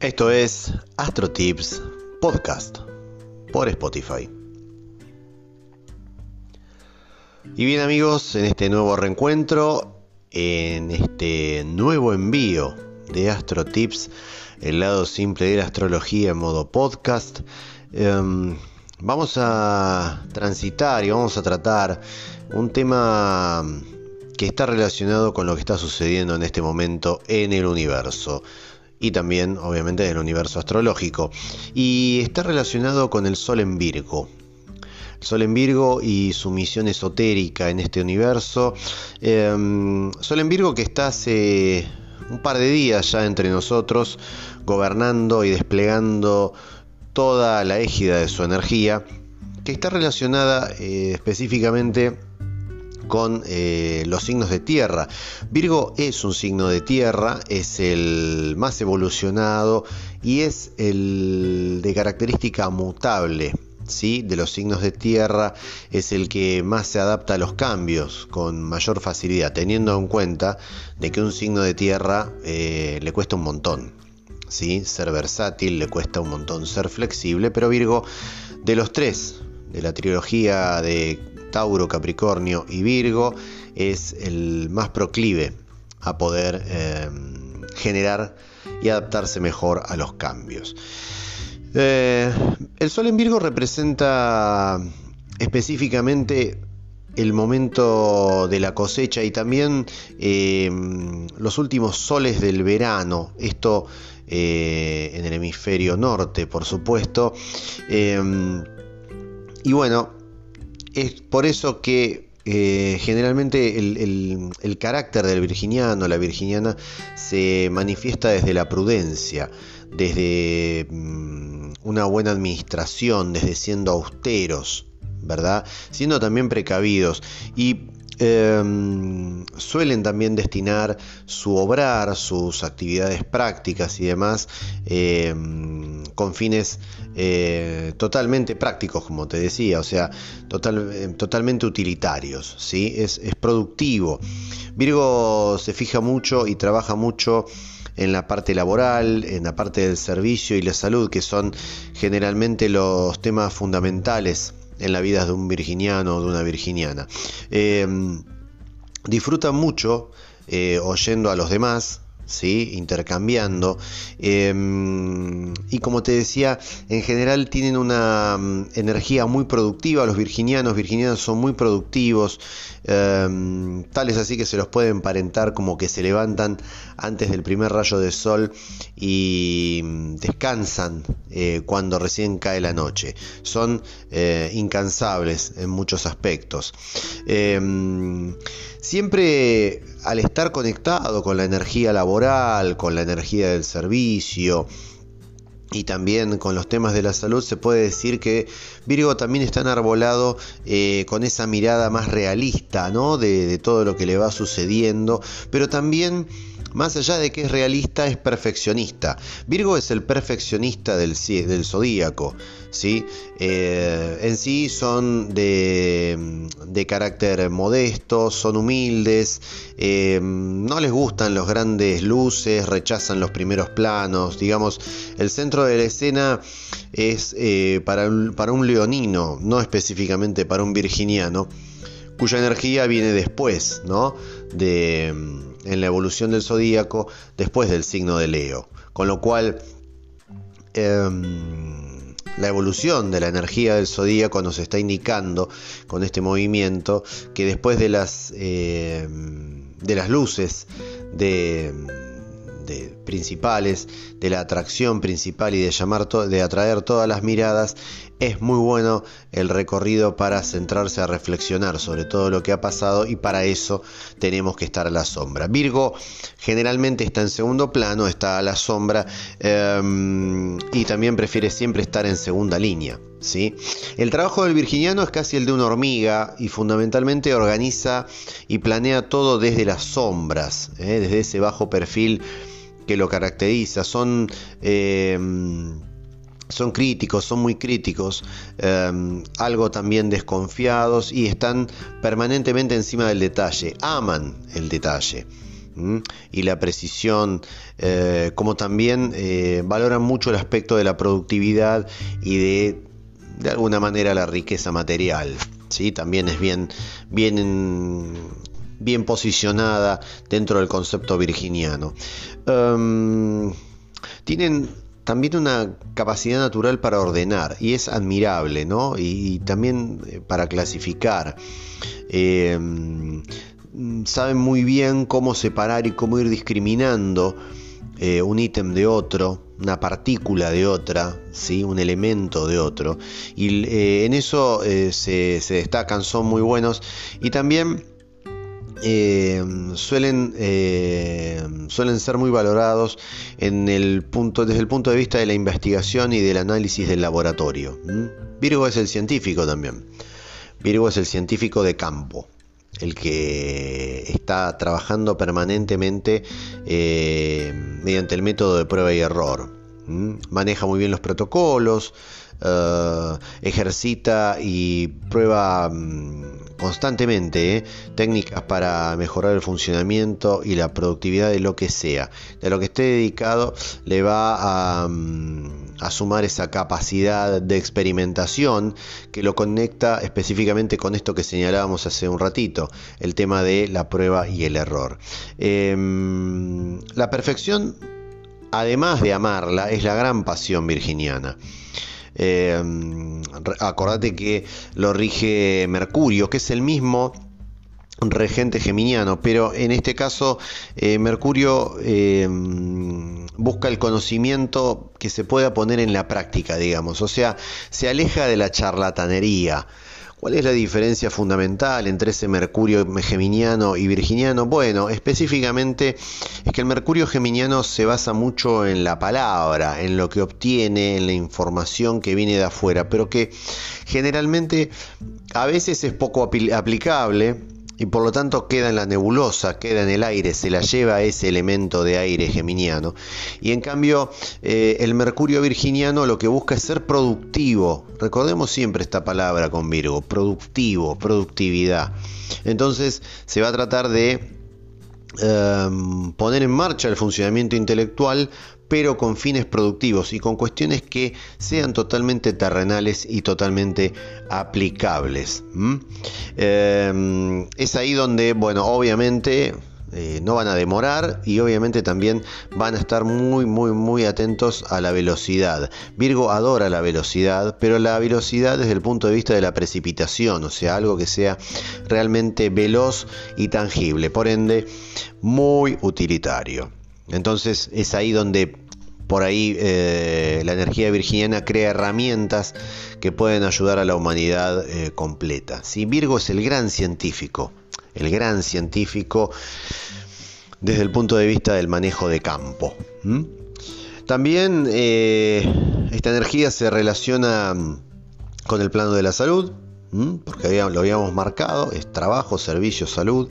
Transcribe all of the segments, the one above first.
Esto es Astro Tips Podcast por Spotify. Y bien amigos, en este nuevo reencuentro, en este nuevo envío de Astro Tips, el lado simple de la astrología en modo podcast, em, vamos a transitar y vamos a tratar un tema que está relacionado con lo que está sucediendo en este momento en el universo y también obviamente en el universo astrológico. Y está relacionado con el Sol en Virgo. El Sol en Virgo y su misión esotérica en este universo. Em, Sol en Virgo que está hace un par de días ya entre nosotros, gobernando y desplegando toda la égida de su energía, que está relacionada eh, específicamente con eh, los signos de tierra. Virgo es un signo de tierra, es el más evolucionado y es el de característica mutable. ¿Sí? de los signos de tierra es el que más se adapta a los cambios con mayor facilidad, teniendo en cuenta de que un signo de tierra eh, le cuesta un montón. ¿sí? Ser versátil le cuesta un montón, ser flexible, pero Virgo, de los tres, de la trilogía de Tauro, Capricornio y Virgo, es el más proclive a poder em, generar y adaptarse mejor a los cambios. Eh, el Sol en Virgo representa específicamente el momento de la cosecha y también em, los últimos soles del verano, esto eh, en el hemisferio norte, por supuesto. Em, y bueno, es por eso que eh, generalmente el, carácter del virginiano, la virginiana, se manifiesta desde la prudencia, desde mm, una buena administración, desde siendo austeros, ¿verdad? Siendo también precavidos. Y em, suelen también destinar su obrar, sus actividades prácticas y demás em, con fines eh, totalmente prácticos, como te decía, o sea, eh, totalmente utilitarios, ¿sí? Es, es productivo. Virgo se fija mucho y trabaja mucho en la parte laboral, en la parte del servicio y la salud, que son generalmente los temas fundamentales en la vida de un virginiano o de una virginiana. Eh, disfrutan mucho oyendo a los demás, ¿sí? intercambiando. Em, y como te decía, en general tienen una mm, energía muy productiva. Los virginianos, virginianos son muy productivos, em, tales así que se los pueden emparentar como que se levantan antes del primer rayo de sol y mm, descansan eh, cuando recién cae la noche. Son eh, incansables en muchos aspectos. Em, siempre al estar conectado con la energía laboral, con la energía del servicio, y también con los temas de la salud se puede decir que Virgo también está enarbolado eh, con esa mirada más realista ¿no? de, de, todo lo que le va sucediendo, pero también más allá de que es realista, es perfeccionista. Virgo es el perfeccionista del, del zodíaco. ¿sí? Eh, en sí son de, de, carácter modesto, son humildes, eh, no les gustan los grandes luces, rechazan los primeros planos. Digamos, el centro de la escena es eh, para, para un leonino, no específicamente para un virginiano, cuya energía viene después, ¿no? De en la evolución del zodíaco después del signo de Leo. Con lo cual, em, la evolución de la energía del zodíaco nos está indicando con este movimiento que después de las, em, de las luces de principales, de la atracción principal y de, llamar de atraer todas las miradas, es muy bueno el recorrido para centrarse a reflexionar sobre todo lo que ha pasado y para eso tenemos que estar a la sombra. Virgo generalmente está en segundo plano, está a la sombra em, y también prefiere siempre estar en segunda línea. ¿sí? El trabajo del virginiano es casi el de una hormiga y fundamentalmente organiza y planea todo desde las sombras, ¿eh? desde ese bajo perfil que lo caracteriza. Son, em, son críticos, son muy críticos, em, algo también desconfiados y están permanentemente encima del detalle, aman el detalle. y la precisión, eh, como también eh, valoran mucho el aspecto de la productividad y de, de alguna manera, la riqueza material. ¿sí? También es bien, bien, bien posicionada dentro del concepto virginiano. Em, tienen también una capacidad natural para ordenar y es admirable, ¿no? Y, también eh, para clasificar. Em, saben muy bien cómo separar y cómo ir discriminando eh, un ítem de otro, una partícula de otra, ¿sí? un elemento de otro. Y eh, en eso se, se, destacan, son muy buenos. Y también eh, suelen, eh, suelen ser muy valorados en el punto, desde el punto de vista de la investigación y del análisis del laboratorio. Virgo es el científico también. Virgo es el científico de campo, el que está trabajando permanentemente eh, mediante el método de prueba y error. Maneja muy bien los protocolos, ejercita y prueba mm, constantemente ¿eh? técnicas para mejorar el funcionamiento y la productividad de lo que sea. De lo que esté dedicado le va a, mm, a sumar esa capacidad de experimentación que lo conecta específicamente con esto que señalábamos hace un ratito, el tema de la prueba y el error. Em, la perfección, además de amarla, es la gran pasión virginiana. Eh, acordate que lo rige Mercurio, que es el mismo regente geminiano, pero en este caso eh, Mercurio eh, busca el conocimiento que se pueda poner en la práctica, digamos, o sea, se aleja de la charlatanería. ¿Cuál es la diferencia fundamental entre ese Mercurio geminiano y virginiano? Bueno, específicamente es que el Mercurio geminiano se basa mucho en la palabra, en lo que obtiene, en la información que viene de afuera, pero que generalmente a veces es poco aplicable y por lo tanto queda en la nebulosa, queda en el aire, se la lleva ese elemento de aire geminiano. Y en cambio, eh, el Mercurio virginiano lo que busca es ser productivo. Recordemos siempre esta palabra con Virgo, productivo, productividad. Entonces se va a tratar de em, poner en marcha el funcionamiento intelectual pero con fines productivos y con cuestiones que sean totalmente terrenales y totalmente aplicables. Em, es ahí donde, bueno, obviamente eh, no van a demorar y obviamente también van a estar muy muy muy atentos a la velocidad. Virgo adora la velocidad, pero la velocidad desde el punto de vista de la precipitación, o sea, algo que sea realmente veloz y tangible, por ende muy utilitario. Entonces es ahí donde por ahí eh, la energía virginiana crea herramientas que pueden ayudar a la humanidad eh, completa. Si Virgo es el gran científico, el gran científico desde el punto de vista del manejo de campo. También eh, esta energía se relaciona con el plano de la salud, porque lo habíamos marcado, es trabajo, servicio, salud.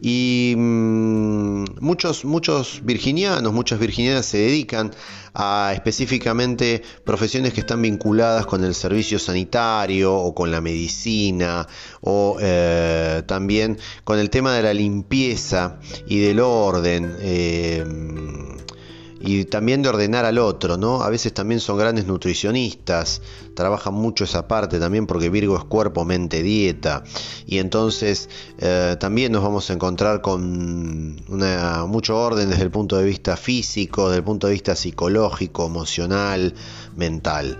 Y mm, muchos, muchos virginianos, muchas virginianas se dedican a específicamente profesiones que están vinculadas con el servicio sanitario o con la medicina o eh, también con el tema de la limpieza y del orden. Eh, y también de ordenar al otro, ¿no? A veces también son grandes nutricionistas, trabajan mucho esa parte también porque Virgo es cuerpo, mente, dieta, y entonces eh, también nos vamos a encontrar con una, mucho orden desde el punto de vista físico, desde el punto de vista psicológico, emocional, mental.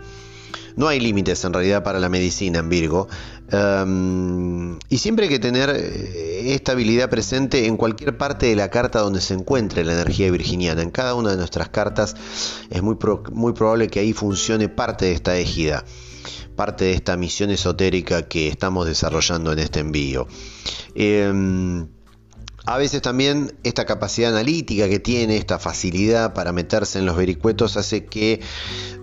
No hay límites en realidad para la medicina en Virgo. Em, y siempre hay que tener eh, esta habilidad presente en cualquier parte de la carta donde se encuentre la energía virginiana. En cada una de nuestras cartas es muy, muy probable que ahí funcione parte de esta égida, parte de esta misión esotérica que estamos desarrollando en este envío. Em, a veces también esta capacidad analítica que tiene, esta facilidad para meterse en los vericuetos, hace que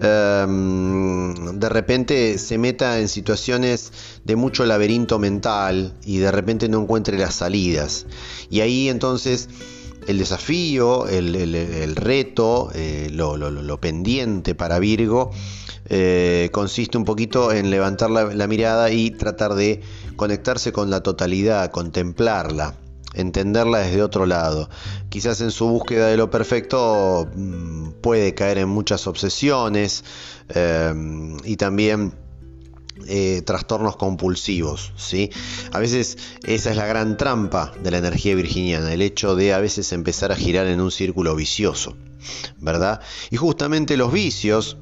em, de repente se meta en situaciones de mucho laberinto mental y de repente no encuentre las salidas. Y ahí entonces el desafío, el, reto, eh, lo, pendiente para Virgo, eh, consiste un poquito en levantar la mirada y tratar de conectarse con la totalidad, contemplarla entenderla desde otro lado. Quizás en su búsqueda de lo perfecto mm, puede caer en muchas obsesiones eh, y también eh, trastornos compulsivos, ¿sí? A veces esa es la gran trampa de la energía virginiana, el hecho de a veces empezar a girar en un círculo vicioso, ¿verdad? Y justamente los vicios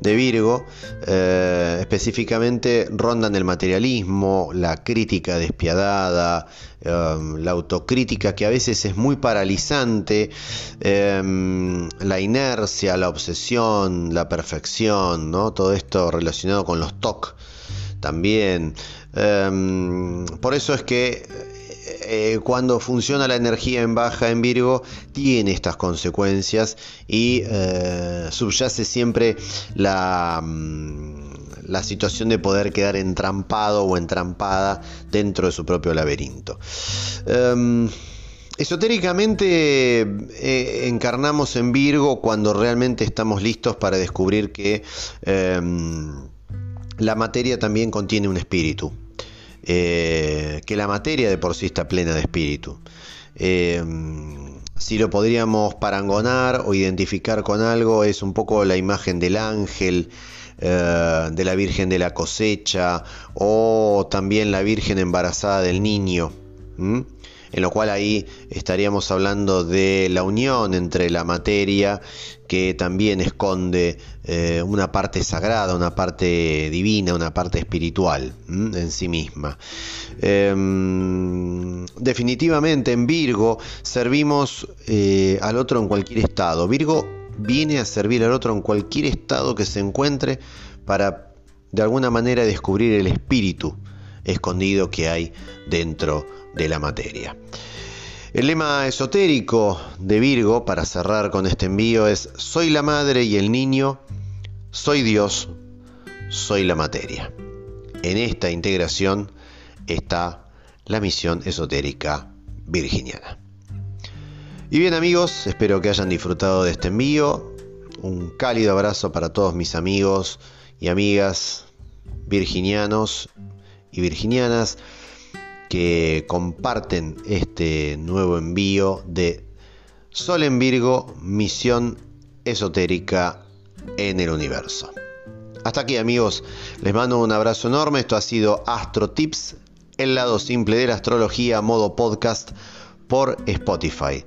de Virgo eh, específicamente rondan el materialismo, la crítica despiadada, em, la autocrítica que a veces es muy paralizante, em, la inercia, la obsesión, la perfección, ¿no? todo esto relacionado con los TOC también. Em, por eso es que eh, cuando funciona la energía en baja en Virgo, tiene estas consecuencias y eh, subyace siempre la, mm, la situación de poder quedar entrampado o entrampada dentro de su propio laberinto. Em, esotéricamente eh, encarnamos en Virgo cuando realmente estamos listos para descubrir que em, la materia también contiene un espíritu. Eh, que la materia de por sí está plena de espíritu. Eh, si lo podríamos parangonar o identificar con algo, es un poco la imagen del ángel, eh, de la Virgen de la cosecha o también la Virgen embarazada del niño en lo cual ahí estaríamos hablando de la unión entre la materia que también esconde eh, una parte sagrada, una parte divina, una parte espiritual en sí misma. Em, definitivamente en Virgo servimos eh, al otro en cualquier estado. Virgo viene a servir al otro en cualquier estado que se encuentre para de alguna manera descubrir el espíritu escondido que hay dentro de la materia. El lema esotérico de Virgo, para cerrar con este envío, es Soy la madre y el niño, soy Dios, soy la materia. En esta integración está la misión esotérica virginiana. Y bien amigos, espero que hayan disfrutado de este envío. Un cálido abrazo para todos mis amigos y amigas virginianos y virginianas que comparten este nuevo envío de Sol en Virgo, misión esotérica en el universo. Hasta aquí amigos, les mando un abrazo enorme, esto ha sido Astro Tips, el lado simple de la astrología, modo podcast por Spotify.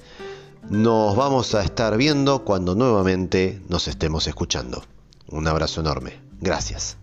Nos vamos a estar viendo cuando nuevamente nos estemos escuchando. Un abrazo enorme. Gracias.